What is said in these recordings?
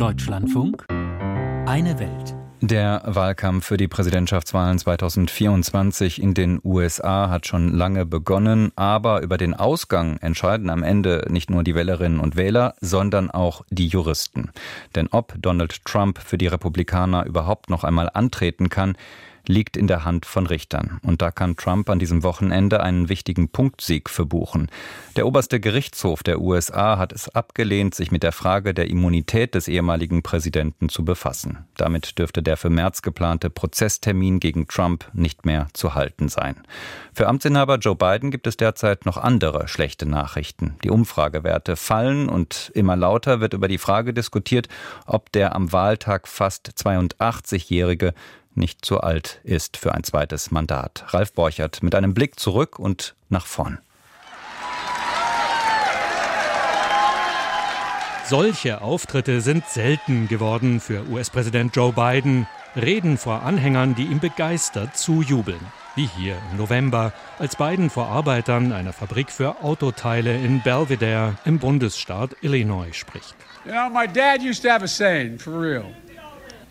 Deutschlandfunk Eine Welt. Der Wahlkampf für die Präsidentschaftswahlen 2024 in den USA hat schon lange begonnen, aber über den Ausgang entscheiden am Ende nicht nur die Wählerinnen und Wähler, sondern auch die Juristen. Denn ob Donald Trump für die Republikaner überhaupt noch einmal antreten kann, liegt in der Hand von Richtern. Und da kann Trump an diesem Wochenende einen wichtigen Punktsieg verbuchen. Der oberste Gerichtshof der USA hat es abgelehnt, sich mit der Frage der Immunität des ehemaligen Präsidenten zu befassen. Damit dürfte der für März geplante Prozesstermin gegen Trump nicht mehr zu halten sein. Für Amtsinhaber Joe Biden gibt es derzeit noch andere schlechte Nachrichten. Die Umfragewerte fallen und immer lauter wird über die Frage diskutiert, ob der am Wahltag fast 82-Jährige nicht zu alt ist für ein zweites Mandat. Ralf Borchert mit einem Blick zurück und nach vorn. Solche Auftritte sind selten geworden für US-Präsident Joe Biden. Reden vor Anhängern, die ihm begeistert zujubeln. Wie hier im November, als Biden vor Arbeitern einer Fabrik für Autoteile in Belvedere im Bundesstaat Illinois spricht. You know, my dad used to have a saying, for real.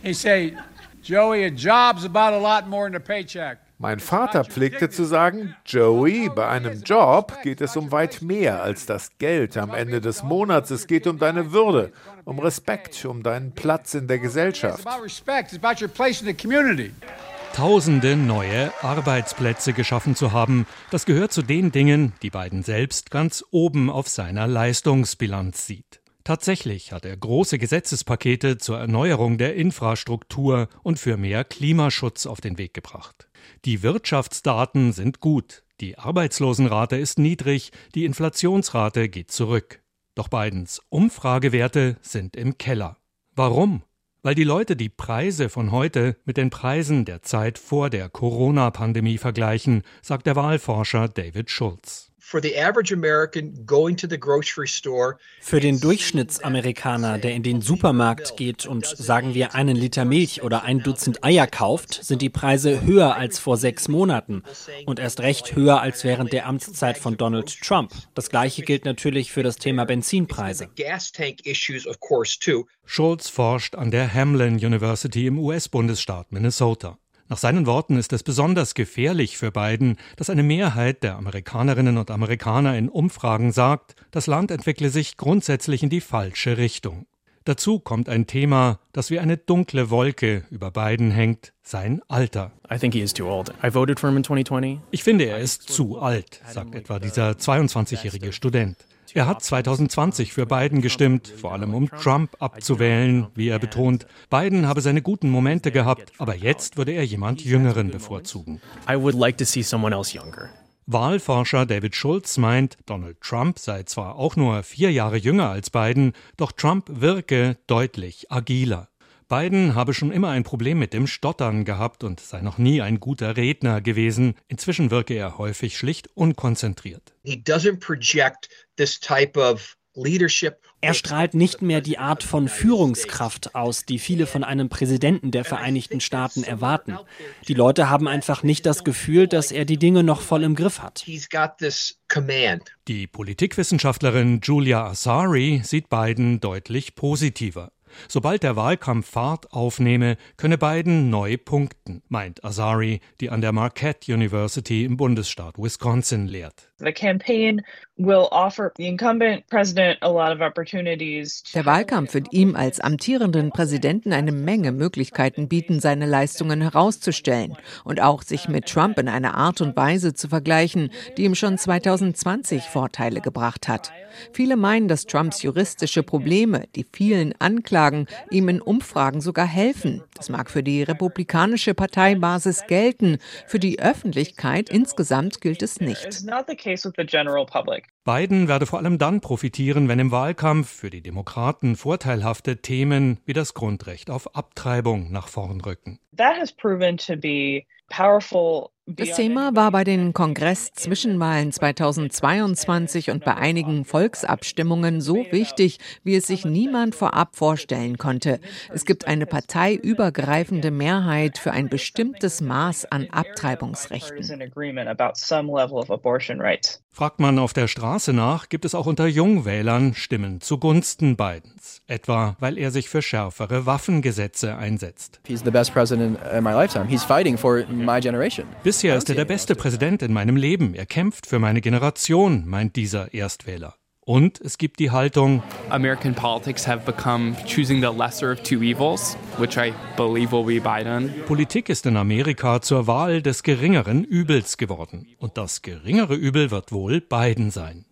He say, Joey, a job's about a lot more than a paycheck. Mein Vater pflegte zu sagen, Joey, bei einem Job geht es um weit mehr als das Geld am Ende des Monats. Es geht um deine Würde, um Respekt, um deinen Platz in der Gesellschaft. Tausende neue Arbeitsplätze geschaffen zu haben, das gehört zu den Dingen, die Biden selbst ganz oben auf seiner Leistungsbilanz sieht. Tatsächlich hat er große Gesetzespakete zur Erneuerung der Infrastruktur und für mehr Klimaschutz auf den Weg gebracht. Die Wirtschaftsdaten sind gut, die Arbeitslosenrate ist niedrig, die Inflationsrate geht zurück. Doch Bidens Umfragewerte sind im Keller. Warum? Weil die Leute die Preise von heute mit den Preisen der Zeit vor der Corona-Pandemie vergleichen, sagt der Wahlforscher David Schulz. Für den Durchschnittsamerikaner, der in den Supermarkt geht und sagen wir einen Liter Milch oder ein Dutzend Eier kauft, sind die Preise höher als vor sechs Monaten und erst recht höher als während der Amtszeit von Donald Trump. Das gleiche gilt natürlich für das Thema Benzinpreise. Schulz forscht an der Hamlin University im US-Bundesstaat Minnesota. Nach seinen Worten ist es besonders gefährlich für Biden, dass eine Mehrheit der Amerikanerinnen und Amerikaner in Umfragen sagt, das Land entwickle sich grundsätzlich in die falsche Richtung. Dazu kommt ein Thema, das wie eine dunkle Wolke über Biden hängt, sein Alter. Ich finde, er ist zu alt, sagt etwa dieser 22-jährige Student. Er hat 2020 für Biden gestimmt, vor allem um Trump abzuwählen, wie er betont. Biden habe seine guten Momente gehabt, aber jetzt würde er jemand Jüngeren bevorzugen. Wahlforscher David Schulz meint, Donald Trump sei zwar auch nur vier Jahre jünger als Biden, doch Trump wirke deutlich agiler. Biden habe schon immer ein Problem mit dem Stottern gehabt und sei noch nie ein guter Redner gewesen. Inzwischen wirke er häufig schlicht unkonzentriert. Er strahlt nicht mehr die Art von Führungskraft aus, die viele von einem Präsidenten der Vereinigten Staaten erwarten. Die Leute haben einfach nicht das Gefühl, dass er die Dinge noch voll im Griff hat. Die Politikwissenschaftlerin Julia Asari sieht Biden deutlich positiver. Sobald der Wahlkampf Fahrt aufnehme, könne Biden neu punkten, meint Azari, die an der Marquette University im Bundesstaat Wisconsin lehrt. The campaign will offer the incumbent president a lot of opportunities. Der Wahlkampf wird ihm als amtierenden Präsidenten eine Menge Möglichkeiten bieten, seine Leistungen herauszustellen und auch sich mit Trump in einer Art und Weise zu vergleichen, die ihm schon 2020 Vorteile gebracht hat. Viele meinen, dass Trumps juristische Probleme, die vielen Anklagen, ihm in Umfragen sogar helfen. Das mag für die republikanische Parteibasis gelten, für die Öffentlichkeit insgesamt gilt es nicht. Biden werde vor allem dann profitieren, wenn im Wahlkampf für die Demokraten vorteilhafte Themen wie das Grundrecht auf Abtreibung nach vorn rücken. That has proven to be Das Thema war bei den Kongress-Zwischenwahlen 2022 und bei einigen Volksabstimmungen so wichtig, wie es sich niemand vorab vorstellen konnte. Es gibt eine parteiübergreifende Mehrheit für ein bestimmtes Maß an Abtreibungsrechten. Fragt man auf der Straße nach, gibt es auch unter Jungwählern Stimmen zugunsten Bidens. Etwa, weil er sich für schärfere Waffengesetze einsetzt. Bisher ist er der beste Präsident in meinem Leben. Er kämpft für meine Generation, meint dieser Erstwähler. Und es gibt die Haltung, American politics have become choosing the lesser of two evils, Politik ist in Amerika zur Wahl des geringeren Übels geworden. Und das geringere Übel wird wohl Biden sein.